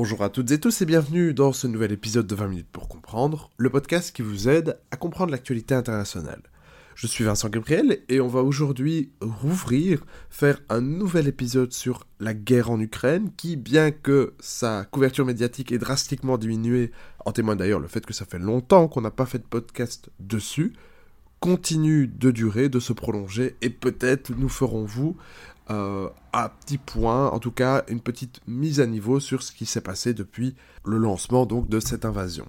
Bonjour à toutes et tous et bienvenue dans ce nouvel épisode de 20 minutes pour comprendre, le podcast qui vous aide à comprendre l'actualité internationale. Je suis Vincent Gabriel et on va aujourd'hui rouvrir, faire un nouvel épisode sur la guerre en Ukraine qui, bien que sa couverture médiatique ait drastiquement diminué, en témoigne d'ailleurs le fait que ça fait longtemps qu'on n'a pas fait de podcast dessus, continue de durer, de se prolonger et peut-être nous ferons vous euh, à petit point, en tout cas une petite mise à niveau sur ce qui s'est passé depuis le lancement donc de cette invasion.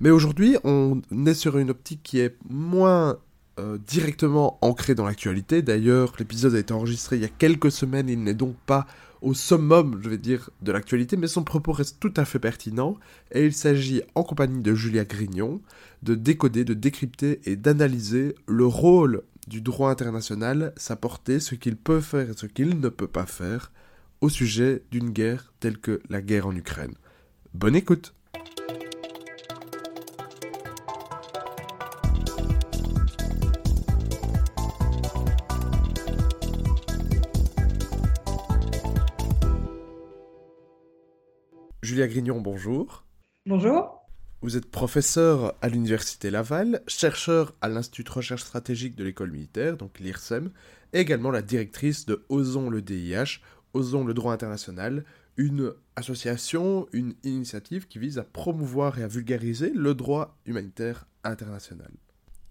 Mais aujourd'hui, on est sur une optique qui est moins euh, directement ancrée dans l'actualité. D'ailleurs, l'épisode a été enregistré il y a quelques semaines, il n'est donc pas au summum, je vais dire, de l'actualité, mais son propos reste tout à fait pertinent, et il s'agit, en compagnie de Julia Grignon, de décoder, de décrypter et d'analyser le rôle du droit international, sa portée, ce qu'il peut faire et ce qu'il ne peut pas faire au sujet d'une guerre telle que la guerre en Ukraine. Bonne écoute Julia Grignon, bonjour. Bonjour. Vous êtes professeur à l'Université Laval, chercheur à l'Institut de recherche stratégique de l'école militaire, donc l'IRSEM, et également la directrice de Osons le DIH, Osons le droit international, une association, une initiative qui vise à promouvoir et à vulgariser le droit humanitaire international.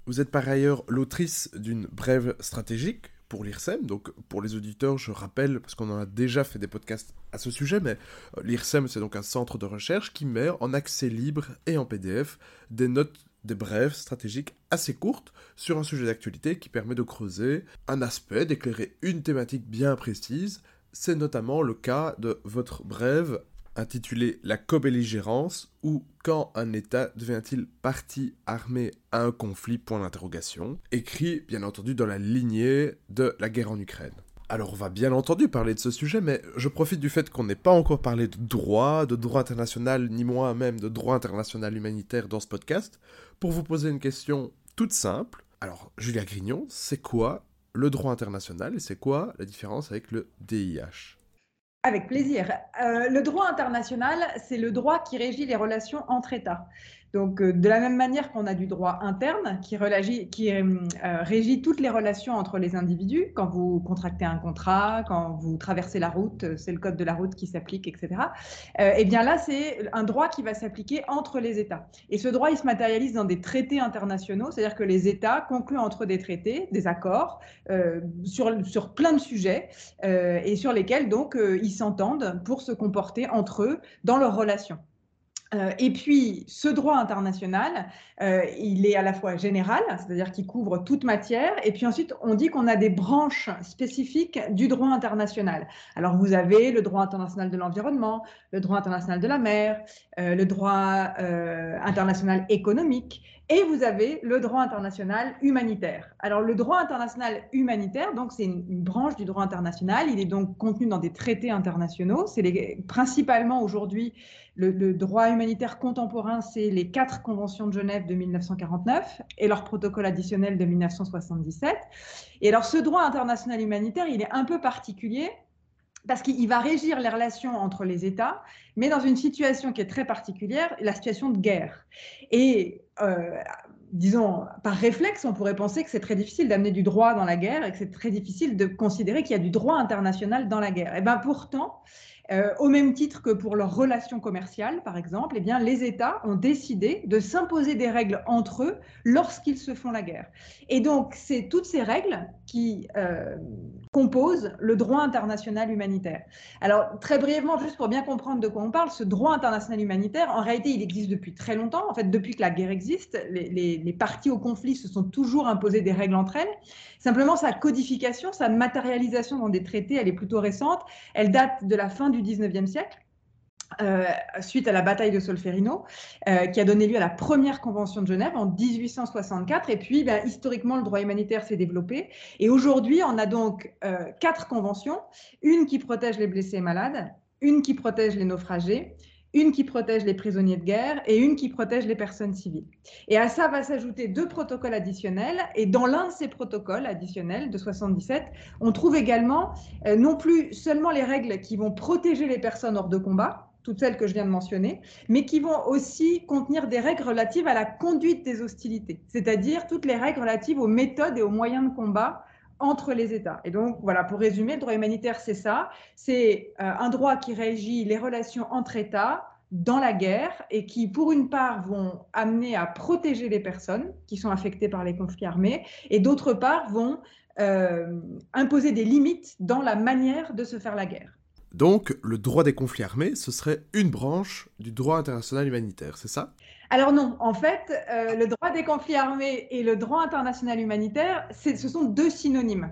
Vous êtes par ailleurs l'autrice d'une brève stratégique pour l'IRSEM. Donc pour les auditeurs, je rappelle, parce qu'on en a déjà fait des podcasts à ce sujet, mais euh, l'IRSEM, c'est donc un centre de recherche qui met en accès libre et en PDF des notes des brèves stratégiques assez courtes sur un sujet d'actualité qui permet de creuser un aspect, d'éclairer une thématique bien précise. C'est notamment le cas de votre brève intitulé La co-belligérance ou Quand un État devient-il partie armée à un conflit? Point d'interrogation, écrit bien entendu dans la lignée de la guerre en Ukraine. Alors on va bien entendu parler de ce sujet, mais je profite du fait qu'on n'ait pas encore parlé de droit, de droit international, ni moi-même de droit international humanitaire dans ce podcast, pour vous poser une question toute simple. Alors, Julia Grignon, c'est quoi le droit international et c'est quoi la différence avec le DIH avec plaisir. Euh, le droit international, c'est le droit qui régit les relations entre États. Donc, euh, de la même manière qu'on a du droit interne qui, qui euh, régit toutes les relations entre les individus, quand vous contractez un contrat, quand vous traversez la route, euh, c'est le code de la route qui s'applique, etc. eh bien là, c'est un droit qui va s'appliquer entre les États. Et ce droit, il se matérialise dans des traités internationaux, c'est-à-dire que les États concluent entre des traités, des accords, sur, sur plein de sujets, et sur lesquels, donc, ils s'entendent pour se comporter entre eux dans leurs relations. Euh, et puis, ce droit international, euh, il est à la fois général, c'est-à-dire qu'il couvre toute matière, et puis ensuite, on dit qu'on a des branches spécifiques du droit international. Alors, vous avez le droit international de l'environnement, le droit international de la mer, euh, le droit international économique, et vous avez le droit international humanitaire. Alors, le droit international humanitaire, donc, c'est une, branche du droit international. Il est donc contenu dans des traités internationaux. C'est principalement aujourd'hui le, droit humanitaire contemporain, c'est les quatre conventions de Genève de 1949 et leur protocole additionnel de 1977. Et alors, ce droit international humanitaire, il est un peu particulier parce qu'il va régir les relations entre les États, mais dans une situation qui est très particulière, la situation de guerre. Et euh, disons, par réflexe, on pourrait penser que c'est très difficile d'amener du droit dans la guerre et que c'est très difficile de considérer qu'il y a du droit international dans la guerre. Et bien pourtant, euh, au même titre que pour leurs relations commerciales, par exemple, eh bien, les États ont décidé de s'imposer des règles entre eux lorsqu'ils se font la guerre. Et donc, c'est toutes ces règles qui euh, composent le droit international humanitaire. Alors, très brièvement, juste pour bien comprendre de quoi on parle, ce droit international humanitaire, en réalité, il existe depuis très longtemps. En fait, depuis que la guerre existe, les, les parties au conflit se sont toujours imposées des règles entre elles. Simplement, sa codification, sa matérialisation dans des traités, elle est plutôt récente. Elle date de la fin du 19e siècle. Euh, suite à la bataille de Solferino, euh, qui a donné lieu à la première convention de Genève en 1864. Et puis, ben, historiquement, le droit humanitaire s'est développé. Et aujourd'hui, on a donc euh, quatre conventions, une qui protège les blessés et malades, une qui protège les naufragés, une qui protège les prisonniers de guerre et une qui protège les personnes civiles. Et à ça va s'ajouter deux protocoles additionnels. Et dans l'un de ces protocoles additionnels de 77, on trouve également non plus seulement les règles qui vont protéger les personnes hors de combat, toutes celles que je viens de mentionner, mais qui vont aussi contenir des règles relatives à la conduite des hostilités, c'est-à-dire toutes les règles relatives aux méthodes et aux moyens de combat entre les États. Et donc, voilà, pour résumer, le droit humanitaire, c'est ça. C'est euh, un droit qui régit les relations entre États dans la guerre et qui, pour une part, vont amener à protéger les personnes qui sont affectées par les conflits armés et d'autre part, vont euh, imposer des limites dans la manière de se faire la guerre. Donc, le droit des conflits armés, ce serait une branche du droit international humanitaire, c'est ça? Alors non, en fait, euh, le droit des conflits armés et le droit international humanitaire, ce sont deux synonymes.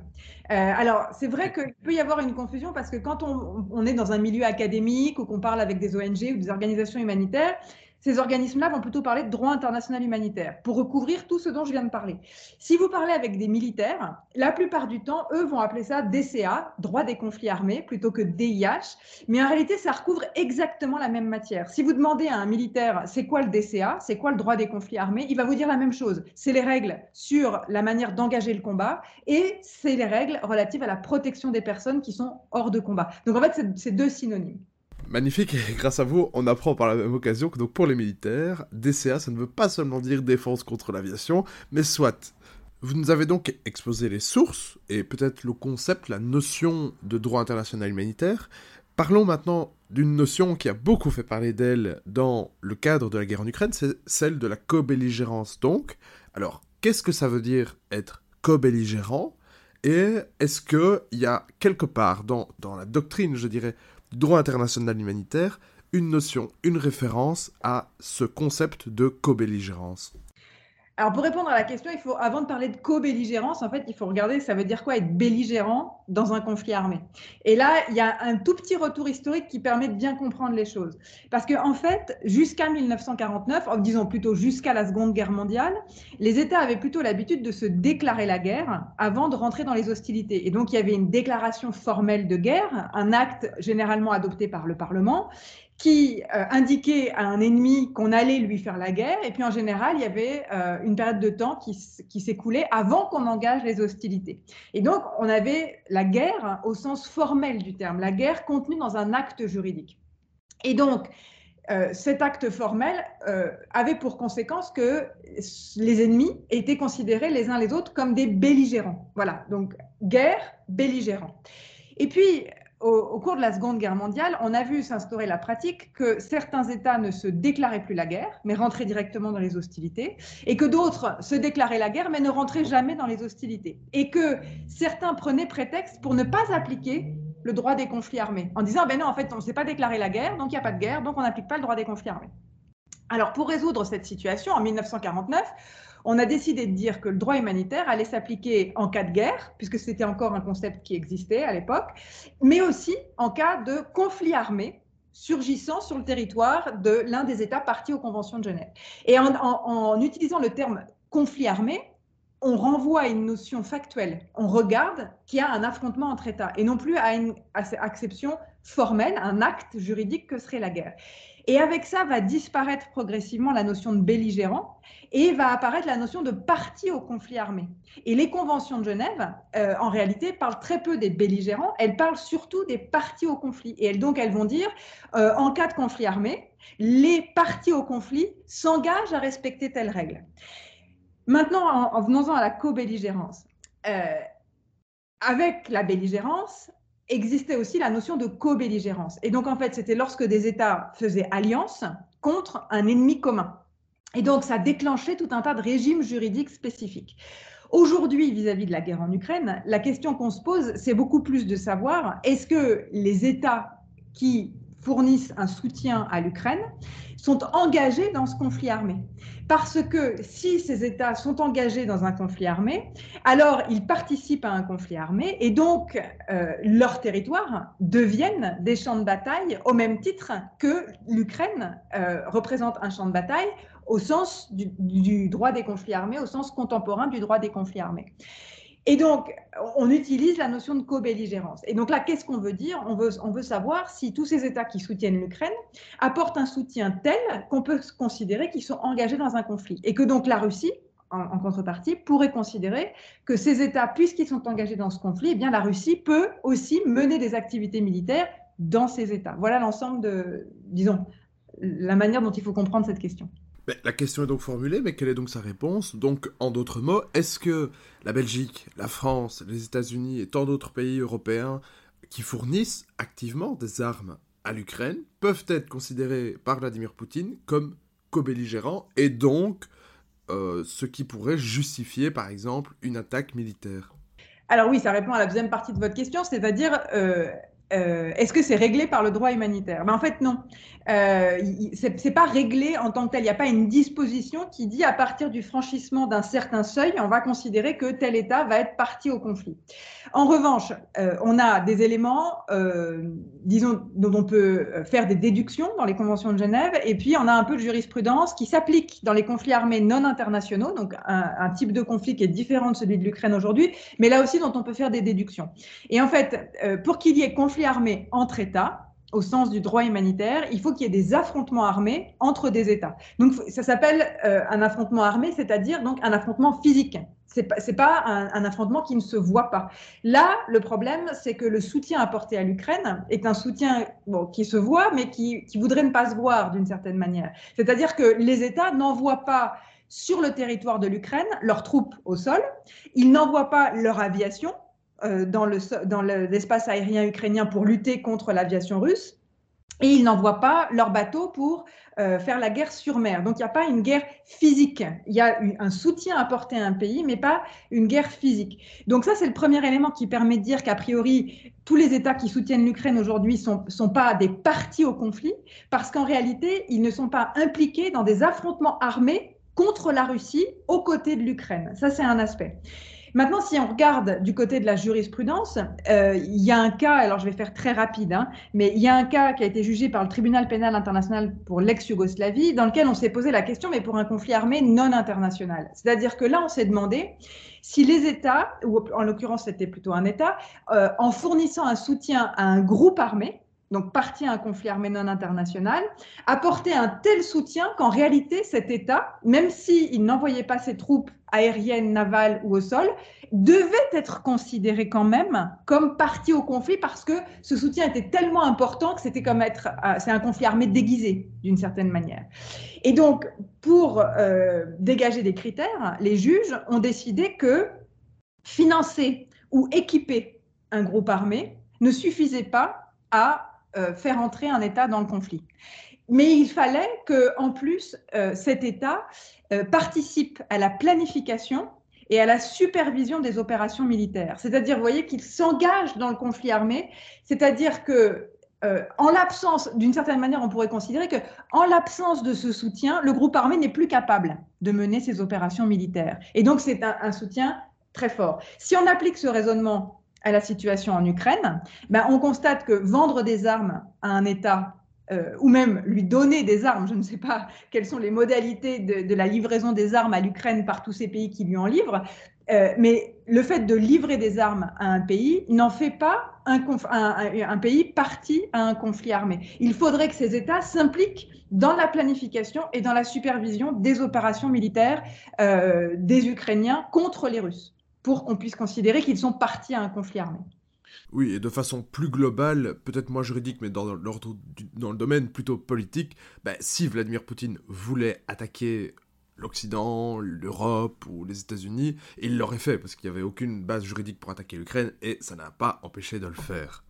Euh, alors, c'est vrai qu'il peut y avoir une confusion parce que quand on, on est dans un milieu académique ou qu'on parle avec des ONG ou des organisations humanitaires, ces organismes-là vont plutôt parler de droit international humanitaire pour recouvrir tout ce dont je viens de parler. Si vous parlez avec des militaires, la plupart du temps, eux vont appeler ça DCA, droit des conflits armés, plutôt que DIH, mais en réalité, ça recouvre exactement la même matière. Si vous demandez à un militaire, c'est quoi le DCA, c'est quoi le droit des conflits armés, il va vous dire la même chose. C'est les règles sur la manière d'engager le combat et c'est les règles relatives à la protection des personnes qui sont hors de combat. Donc en fait, c'est deux synonymes. Magnifique, et grâce à vous, on apprend par la même occasion que donc pour les militaires, DCA, ça ne veut pas seulement dire défense contre l'aviation, mais soit. Vous nous avez donc exposé les sources, et peut-être le concept, la notion de droit international humanitaire. Parlons maintenant d'une notion qui a beaucoup fait parler d'elle dans le cadre de la guerre en Ukraine, c'est celle de la co-belligérance donc. Alors, qu'est-ce que ça veut dire être co-belligérant? Et est-ce qu'il y a quelque part dans, dans la doctrine, je dirais, droit international humanitaire une notion, une référence à ce concept de co-belligérance alors pour répondre à la question, il faut, avant de parler de co-belligérance, en fait, il faut regarder ça veut dire quoi être belligérant dans un conflit armé? Et là, il y a un tout petit retour historique qui permet de bien comprendre les choses. Parce que en fait, jusqu'à 1949, disons plutôt jusqu'à la Seconde Guerre mondiale, les États avaient plutôt l'habitude de se déclarer la guerre avant de rentrer dans les hostilités. Et donc il y avait une déclaration formelle de guerre, un acte généralement adopté par le Parlement, qui euh, indiquait à un ennemi qu'on allait lui faire la guerre. Et puis en général, il y avait euh, une période de temps qui, s'écoulait avant qu'on engage les hostilités. Et donc, on avait la guerre au sens formel du terme, la guerre contenue dans un acte juridique. Et donc, euh, cet acte formel avait pour conséquence que les ennemis étaient considérés les uns les autres comme des belligérants. Voilà, donc guerre, belligérant. Et puis, au, cours de la Seconde Guerre mondiale, on a vu s'instaurer la pratique que certains États ne se déclaraient plus la guerre, mais rentraient directement dans les hostilités, et que d'autres se déclaraient la guerre, mais ne rentraient jamais dans les hostilités, et que certains prenaient prétexte pour ne pas appliquer le droit des conflits armés, en disant, ben non, en fait, on ne s'est pas déclaré la guerre, donc il n'y a pas de guerre, donc on n'applique pas le droit des conflits armés. Alors, pour résoudre cette situation, en 1949, on a décidé de dire que le droit humanitaire allait s'appliquer en cas de guerre, puisque c'était encore un concept qui existait à l'époque, mais aussi en cas de conflit armé surgissant sur le territoire de l'un des États partis aux conventions de Genève. Et en, utilisant le terme conflit armé, on renvoie à une notion factuelle. On regarde qu'il y a un affrontement entre États et non plus à une acception formelle, un acte juridique que serait la guerre. Et avec ça va disparaître progressivement la notion de belligérant et va apparaître la notion de partie au conflit armé. Et les conventions de Genève, euh, en réalité, parlent très peu des belligérants, elles parlent surtout des parties au conflit. Et donc, elles vont dire, euh, en cas de conflit armé, les parties au conflit s'engagent à respecter telle règle. Maintenant, en, venant-en à la co-belligérance. Euh, avec la belligérance, existait aussi la notion de co-belligérance. Et donc, en fait, c'était lorsque des États faisaient alliance contre un ennemi commun. Et donc, ça déclenchait tout un tas de régimes juridiques spécifiques. Aujourd'hui, vis-à-vis de la guerre en Ukraine, la question qu'on se pose, c'est beaucoup plus de savoir est-ce que les États qui fournissent un soutien à l'Ukraine sont engagés dans ce conflit armé. Parce que si ces États sont engagés dans un conflit armé, alors ils participent à un conflit armé et donc euh, leurs territoires deviennent des champs de bataille au même titre que l'Ukraine euh, représente un champ de bataille au sens du, droit des conflits armés, au sens contemporain du droit des conflits armés. Et donc, on utilise la notion de co-belligérance. Et donc là, qu'est-ce qu'on veut dire? On veut, on veut savoir si tous ces États qui soutiennent l'Ukraine apportent un soutien tel qu'on peut considérer qu'ils sont engagés dans un conflit. Et que donc la Russie, en, contrepartie, pourrait considérer que ces États, puisqu'ils sont engagés dans ce conflit, eh bien la Russie peut aussi mener des activités militaires dans ces États. Voilà l'ensemble de, disons, la manière dont il faut comprendre cette question. La question est donc formulée, mais quelle est donc sa réponse? Donc, en d'autres mots, est-ce que la Belgique, la France, les États-Unis et tant d'autres pays européens qui fournissent activement des armes à l'Ukraine peuvent être considérés par Vladimir Poutine comme co-belligérants et donc euh, ce qui pourrait justifier, par exemple, une attaque militaire? Alors oui, ça répond à la deuxième partie de votre question, c'est-à-dire euh, euh, est-ce que c'est réglé par le droit humanitaire? Ben, En fait, non. Euh, c'est pas réglé en tant que tel. Il n'y a pas une disposition qui dit à partir du franchissement d'un certain seuil, on va considérer que tel État va être parti au conflit. En revanche, euh, on a des éléments, euh, disons, dont on peut faire des déductions dans les conventions de Genève, et puis on a un peu de jurisprudence qui s'applique dans les conflits armés non internationaux, donc un, un, type de conflit qui est différent de celui de l'Ukraine aujourd'hui, mais là aussi dont on peut faire des déductions. Et en fait, pour qu'il y ait conflit armé entre États, au sens du droit humanitaire, il faut qu'il y ait des affrontements armés entre des États. Donc ça s'appelle euh, un affrontement armé, c'est-à-dire donc un affrontement physique. C'est pas, pas un, affrontement qui ne se voit pas. Là, le problème, c'est que le soutien apporté à l'Ukraine est un soutien qui se voit, mais qui, qui voudrait ne pas se voir d'une certaine manière. C'est-à-dire que les États n'envoient pas sur le territoire de l'Ukraine leurs troupes au sol, ils n'envoient pas leur aviation, dans l'espace le, aérien ukrainien pour lutter contre l'aviation russe. Et ils n'envoient pas leurs bateaux pour euh, faire la guerre sur mer. Donc il n'y a pas une guerre physique. Il y a un soutien apporté à un pays, mais pas une guerre physique. Donc ça, c'est le premier élément qui permet de dire qu'a priori, tous les États qui soutiennent l'Ukraine aujourd'hui ne sont, sont pas des partis au conflit, parce qu'en réalité, ils ne sont pas impliqués dans des affrontements armés contre la Russie aux côtés de l'Ukraine. Ça, c'est un aspect. Maintenant, si on regarde du côté de la jurisprudence, euh, il y a un cas, alors je vais faire très rapide, hein, mais il y a un cas qui a été jugé par le tribunal pénal international pour l'ex-Yougoslavie, dans lequel on s'est posé la question, mais pour un conflit armé non international. C'est-à-dire que là, on s'est demandé si les États, ou en l'occurrence c'était plutôt un État, euh, en fournissant un soutien à un groupe armé, donc parti à un conflit armé non international, apportait un tel soutien qu'en réalité, cet État, même s'il n'envoyait pas ses troupes aériennes, navales ou au sol, devait être considéré quand même comme parti au conflit parce que ce soutien était tellement important que c'était comme être, euh, c'est un conflit armé déguisé d'une certaine manière. Et donc, pour euh, dégager des critères, les juges ont décidé que financer ou équiper un groupe armé ne suffisait pas à faire entrer un État dans le conflit. Mais il fallait que, en plus, euh, cet État euh, participe à la planification et à la supervision des opérations militaires. C'est-à-dire, vous voyez, qu'il s'engage dans le conflit armé, c'est-à-dire que en l'absence, d'une certaine manière, on pourrait considérer que, en l'absence de ce soutien, le groupe armé n'est plus capable de mener ses opérations militaires. Et donc, c'est un, soutien très fort. Si on applique ce raisonnement à la situation en Ukraine, ben, on constate que vendre des armes à un État euh, ou même lui donner des armes, je ne sais pas quelles sont les modalités de, la livraison des armes à l'Ukraine par tous ces pays qui lui en livrent, euh, mais le fait de livrer des armes à un pays n'en fait pas un, pays parti à un conflit armé. Il faudrait que ces États s'impliquent dans la planification et dans la supervision des opérations militaires euh, des Ukrainiens contre les Russes pour qu'on puisse considérer qu'ils sont partis à un conflit armé. Oui, et de façon plus globale, peut-être moins juridique, mais dans, le domaine plutôt politique, ben, si Vladimir Poutine voulait attaquer l'Occident, l'Europe ou les États-Unis, il l'aurait fait, parce qu'il n'y avait aucune base juridique pour attaquer l'Ukraine, et ça n'a pas empêché de le faire.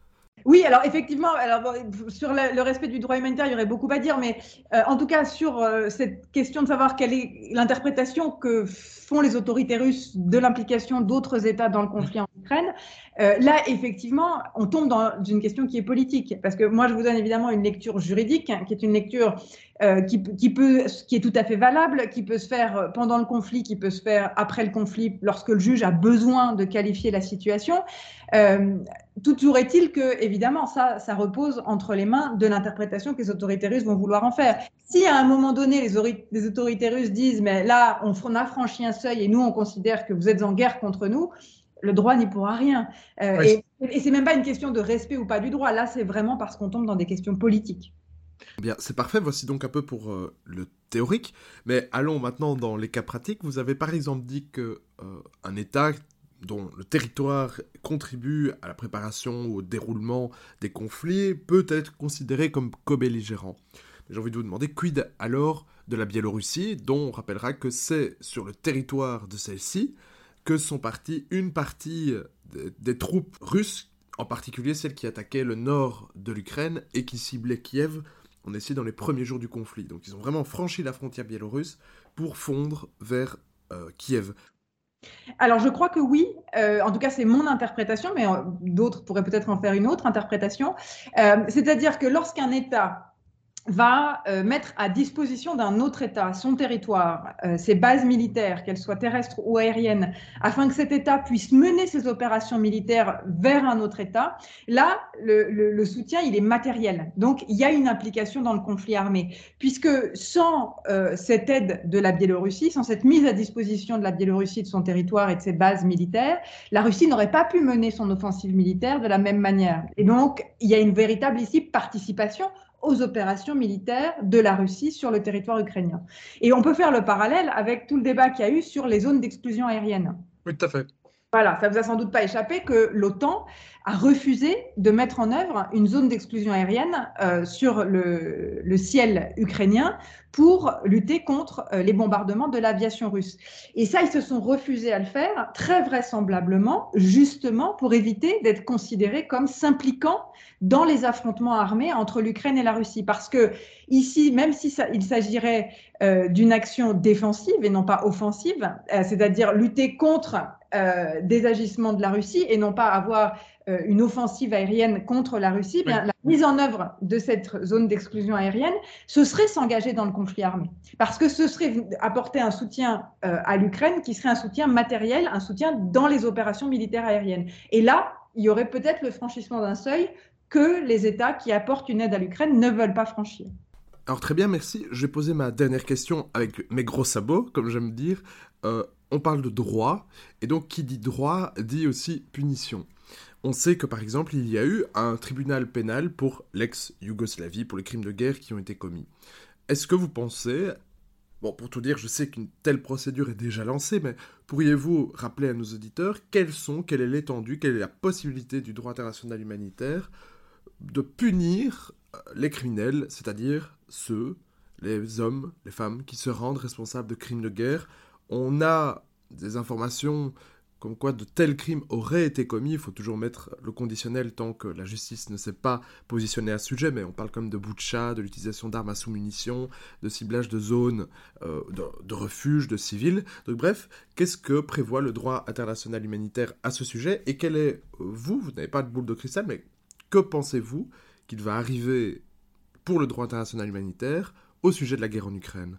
Oui, alors effectivement, alors, sur le, respect du droit humanitaire, il y aurait beaucoup à dire, mais euh, en tout cas sur euh, cette question de savoir quelle est l'interprétation que font les autorités russes de l'implication d'autres États dans le conflit en Ukraine, euh, là effectivement, on tombe dans une question qui est politique, parce que moi je vous donne évidemment une lecture juridique, hein, qui est une lecture qui, qui, peut, qui est tout à fait valable, qui peut se faire pendant le conflit, qui peut se faire après le conflit, lorsque le juge a besoin de qualifier la situation. Euh, toujours est-il que, évidemment, ça, ça repose entre les mains de l'interprétation que les autorités russes vont vouloir en faire. Si à un moment donné, les, les autorités russes disent, mais là, on, a franchi un seuil et nous, on considère que vous êtes en guerre contre nous, le droit n'y pourra rien. Euh, et, et c'est même pas une question de respect ou pas du droit. Là, c'est vraiment parce qu'on tombe dans des questions politiques. Bien, c'est parfait. Voici donc un peu pour euh, le théorique. Mais allons maintenant dans les cas pratiques. Vous avez par exemple dit que un État dont le territoire contribue à la préparation ou au déroulement des conflits peut être considéré comme co-belligérant. J'ai envie de vous demander, quid alors de la Biélorussie, dont on rappellera que c'est sur le territoire de celle-ci que sont parties une partie des troupes russes, en particulier celles qui attaquaient le nord de l'Ukraine et qui ciblaient Kiev, on est dans les premiers jours du conflit. Donc ils ont vraiment franchi la frontière biélorusse pour fondre vers euh, Kiev. Alors, je crois que oui. Euh, en tout cas, c'est mon interprétation, mais euh, d'autres pourraient peut-être en faire une autre interprétation. C'est-à-dire que lorsqu'un État va euh, mettre à disposition d'un autre État son territoire, euh, ses bases militaires, qu'elles soient terrestres ou aériennes, afin que cet État puisse mener ses opérations militaires vers un autre État, là, le, soutien, il est matériel. Donc, il y a une implication dans le conflit armé, puisque sans euh, cette aide de la Biélorussie, sans cette mise à disposition de la Biélorussie de son territoire et de ses bases militaires, la Russie n'aurait pas pu mener son offensive militaire de la même manière. Et donc, il y a une véritable ici participation aux opérations militaires de la Russie sur le territoire ukrainien. Et on peut faire le parallèle avec tout le débat qu'il y a eu sur les zones d'exclusion aérienne. Oui, tout à fait. Voilà, ça vous a sans doute pas échappé que l'OTAN a refusé de mettre en œuvre une zone d'exclusion aérienne euh, sur le, le, ciel ukrainien pour lutter contre euh, les bombardements de l'aviation russe. Et ça, ils se sont refusés à le faire, très vraisemblablement, justement pour éviter d'être considérés comme s'impliquant dans les affrontements armés entre l'Ukraine et la Russie. Parce que ici, même s'il il s'agirait euh, d'une action défensive et non pas offensive, c'est-à-dire lutter contre euh, des agissements de la Russie et non pas avoir euh, une offensive aérienne contre la Russie, bien, la mise en œuvre de cette zone d'exclusion aérienne, ce serait s'engager dans le conflit armé. Parce que ce serait apporter un soutien euh, à l'Ukraine qui serait un soutien matériel, un soutien dans les opérations militaires aériennes. Et là, il y aurait peut-être le franchissement d'un seuil que les États qui apportent une aide à l'Ukraine ne veulent pas franchir. Alors très bien, merci. Je vais poser ma dernière question avec mes gros sabots, comme j'aime dire on parle de droit, et donc qui dit droit dit aussi punition. On sait que par exemple, il y a eu un tribunal pénal pour l'ex-Yougoslavie, pour les crimes de guerre qui ont été commis. Est-ce que vous pensez, bon pour tout dire, je sais qu'une telle procédure est déjà lancée, mais pourriez-vous rappeler à nos auditeurs quelles sont, quelle est l'étendue, quelle est la possibilité du droit international humanitaire de punir euh, les criminels, c'est-à-dire ceux, les hommes, les femmes qui se rendent responsables de crimes de guerre? On a des informations comme quoi de tels crimes auraient été commis. Il faut toujours mettre le conditionnel tant que la justice ne s'est pas positionnée à ce sujet, mais on parle de bout de chat, de l'utilisation d'armes à sous-munitions, de ciblage de zones euh, de, de, refuge, de civils. Donc bref, qu'est-ce que prévoit le droit international humanitaire à ce sujet? Et quel est, vous, vous n'avez pas de boule de cristal, mais que pensez-vous qu'il va arriver pour le droit international humanitaire au sujet de la guerre en Ukraine?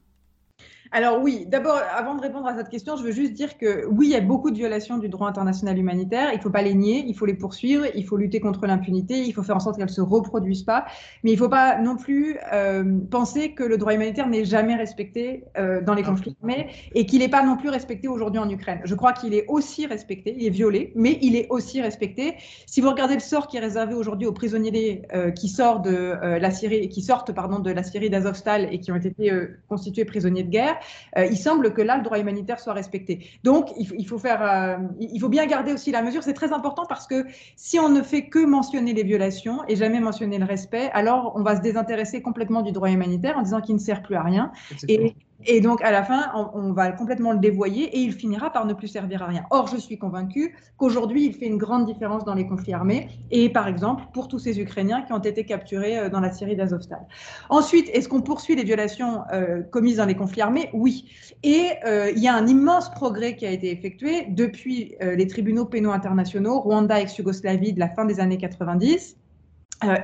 Alors oui, d'abord, avant de répondre à cette question, je veux juste dire que oui, il y a beaucoup de violations du droit international humanitaire. Il ne faut pas les nier, il faut les poursuivre, il faut lutter contre l'impunité, il faut faire en sorte qu'elles ne se reproduisent pas. Mais il ne faut pas non plus euh, penser que le droit humanitaire n'est jamais respecté euh, dans les conflits armés et qu'il n'est pas non plus respecté aujourd'hui en Ukraine. Je crois qu'il est aussi respecté, il est violé, mais il est aussi respecté. Si vous regardez le sort qui est réservé aujourd'hui aux prisonniers euh, qui sortent de la Syrie, qui sortent pardon de la Syrie d'Azovstal et qui ont été constitués prisonniers de guerre, euh, il semble que là, le droit humanitaire soit respecté. Donc, il, faut faire, euh, il faut bien garder aussi la mesure. C'est très important parce que si on ne fait que mentionner les violations et jamais mentionner le respect, alors on va se désintéresser complètement du droit humanitaire en disant qu'il ne sert plus à rien. Et, et donc, à la fin, on, va complètement le dévoyer et il finira par ne plus servir à rien. Or, je suis convaincue qu'aujourd'hui, il fait une grande différence dans les conflits armés et, par exemple, pour tous ces Ukrainiens qui ont été capturés euh, dans la Syrie d'Azovstal. Ensuite, est-ce qu'on poursuit les violations euh, commises dans les conflits armés? Oui. Et euh, il y a un immense progrès qui a été effectué depuis les tribunaux pénaux internationaux, Rwanda, ex-Yougoslavie, de la fin des années 90 euh,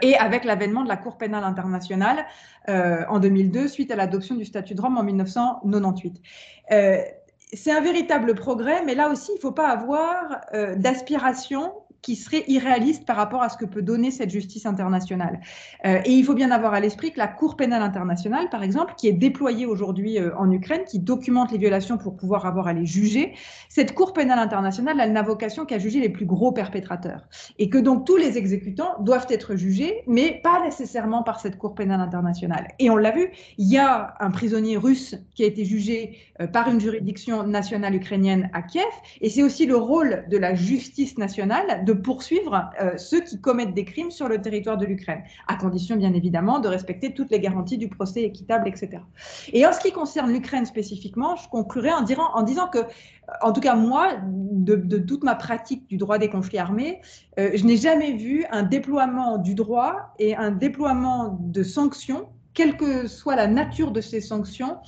et avec l'avènement de la Cour pénale internationale euh, en 2002, suite à l'adoption du statut de Rome en 1998. Euh, c'est un véritable progrès, mais là aussi, il ne faut pas avoir d'aspiration qui serait irréaliste par rapport à ce que peut donner cette justice internationale. Euh, et il faut bien avoir à l'esprit que la Cour pénale internationale, par exemple, qui est déployée aujourd'hui euh, en Ukraine, qui documente les violations pour pouvoir avoir à les juger, cette Cour pénale internationale, elle n'a vocation qu'à juger les plus gros perpétrateurs. Et que donc tous les exécutants doivent être jugés, mais pas nécessairement par cette Cour pénale internationale. Et on l'a vu, il y a un prisonnier russe qui a été jugé euh, par une juridiction nationale ukrainienne à Kiev, et c'est aussi le rôle de la justice nationale de poursuivre euh, ceux qui commettent des crimes sur le territoire de l'Ukraine, à condition bien évidemment de respecter toutes les garanties du procès équitable, etc. Et en ce qui concerne l'Ukraine spécifiquement, je conclurai en, en, disant que, en tout cas moi, de, toute ma pratique du droit des conflits armés, euh, je n'ai jamais vu un déploiement du droit et un déploiement de sanctions quelle que soit la nature de ces sanctions,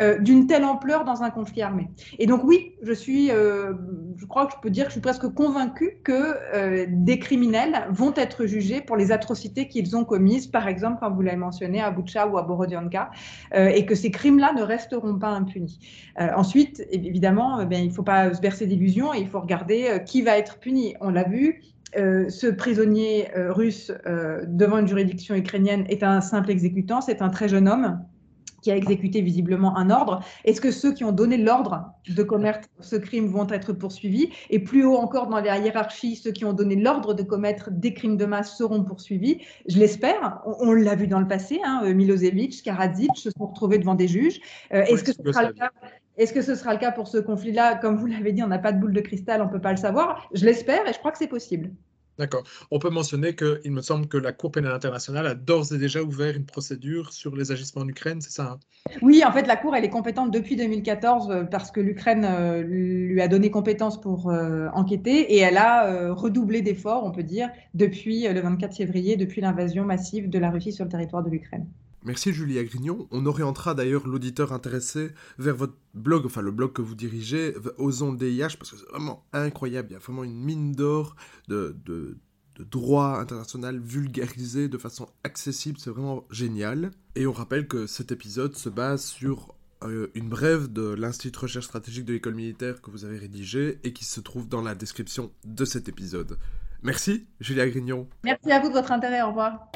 euh, d'une telle ampleur dans un conflit armé. Et donc oui, je suis, euh, je crois que je peux dire que je suis presque convaincue que euh, des criminels vont être jugés pour les atrocités qu'ils ont commises, par exemple, comme vous l'avez mentionné, à Boucha ou à Borodyanka, et que ces crimes-là ne resteront pas impunis. ensuite, évidemment, ben, il ne faut pas se bercer d'illusions et il faut regarder qui va être puni. On l'a vu, euh, ce prisonnier euh, russe euh, devant une juridiction ukrainienne est un simple exécutant, c'est un très jeune homme qui a exécuté visiblement un ordre. Est-ce que ceux qui ont donné l'ordre de commettre ce crime vont être poursuivis? Et plus haut encore dans la hiérarchie, ceux qui ont donné l'ordre de commettre des crimes de masse seront poursuivis Je l'espère. On, l'a vu dans le passé. Hein, Milosevic, Karadzic se sont retrouvés devant des juges. Est-ce que ce sera le cas est-ce que ce sera le cas pour ce conflit-là? Comme vous l'avez dit, on n'a pas de boule de cristal, on ne peut pas le savoir. Je l'espère et je crois que c'est possible. D'accord. On peut mentionner qu'il me semble que la Cour pénale internationale a d'ores et déjà ouvert une procédure sur les agissements en Ukraine, c'est ça hein? Oui, en fait, la Cour, elle est compétente depuis 2014 euh, parce que l'Ukraine euh, lui a donné compétence pour euh, enquêter et elle a redoublé d'efforts, on peut dire, depuis le 24 février, depuis l'invasion massive de la Russie sur le territoire de l'Ukraine. Merci Julie Agrignon. On orientera d'ailleurs l'auditeur intéressé vers votre blog, enfin le blog que vous dirigez, Osons le DIH, parce que c'est vraiment incroyable. Il y a vraiment une mine d'or de, de, droit international vulgarisé de façon accessible. C'est vraiment génial. Et on rappelle que cet épisode se base sur euh, une brève de l'Institut de recherche stratégique de l'école militaire que vous avez rédigé et qui se trouve dans la description de cet épisode. Merci, Julie Agrignon. Merci à vous de votre intérêt. Au revoir.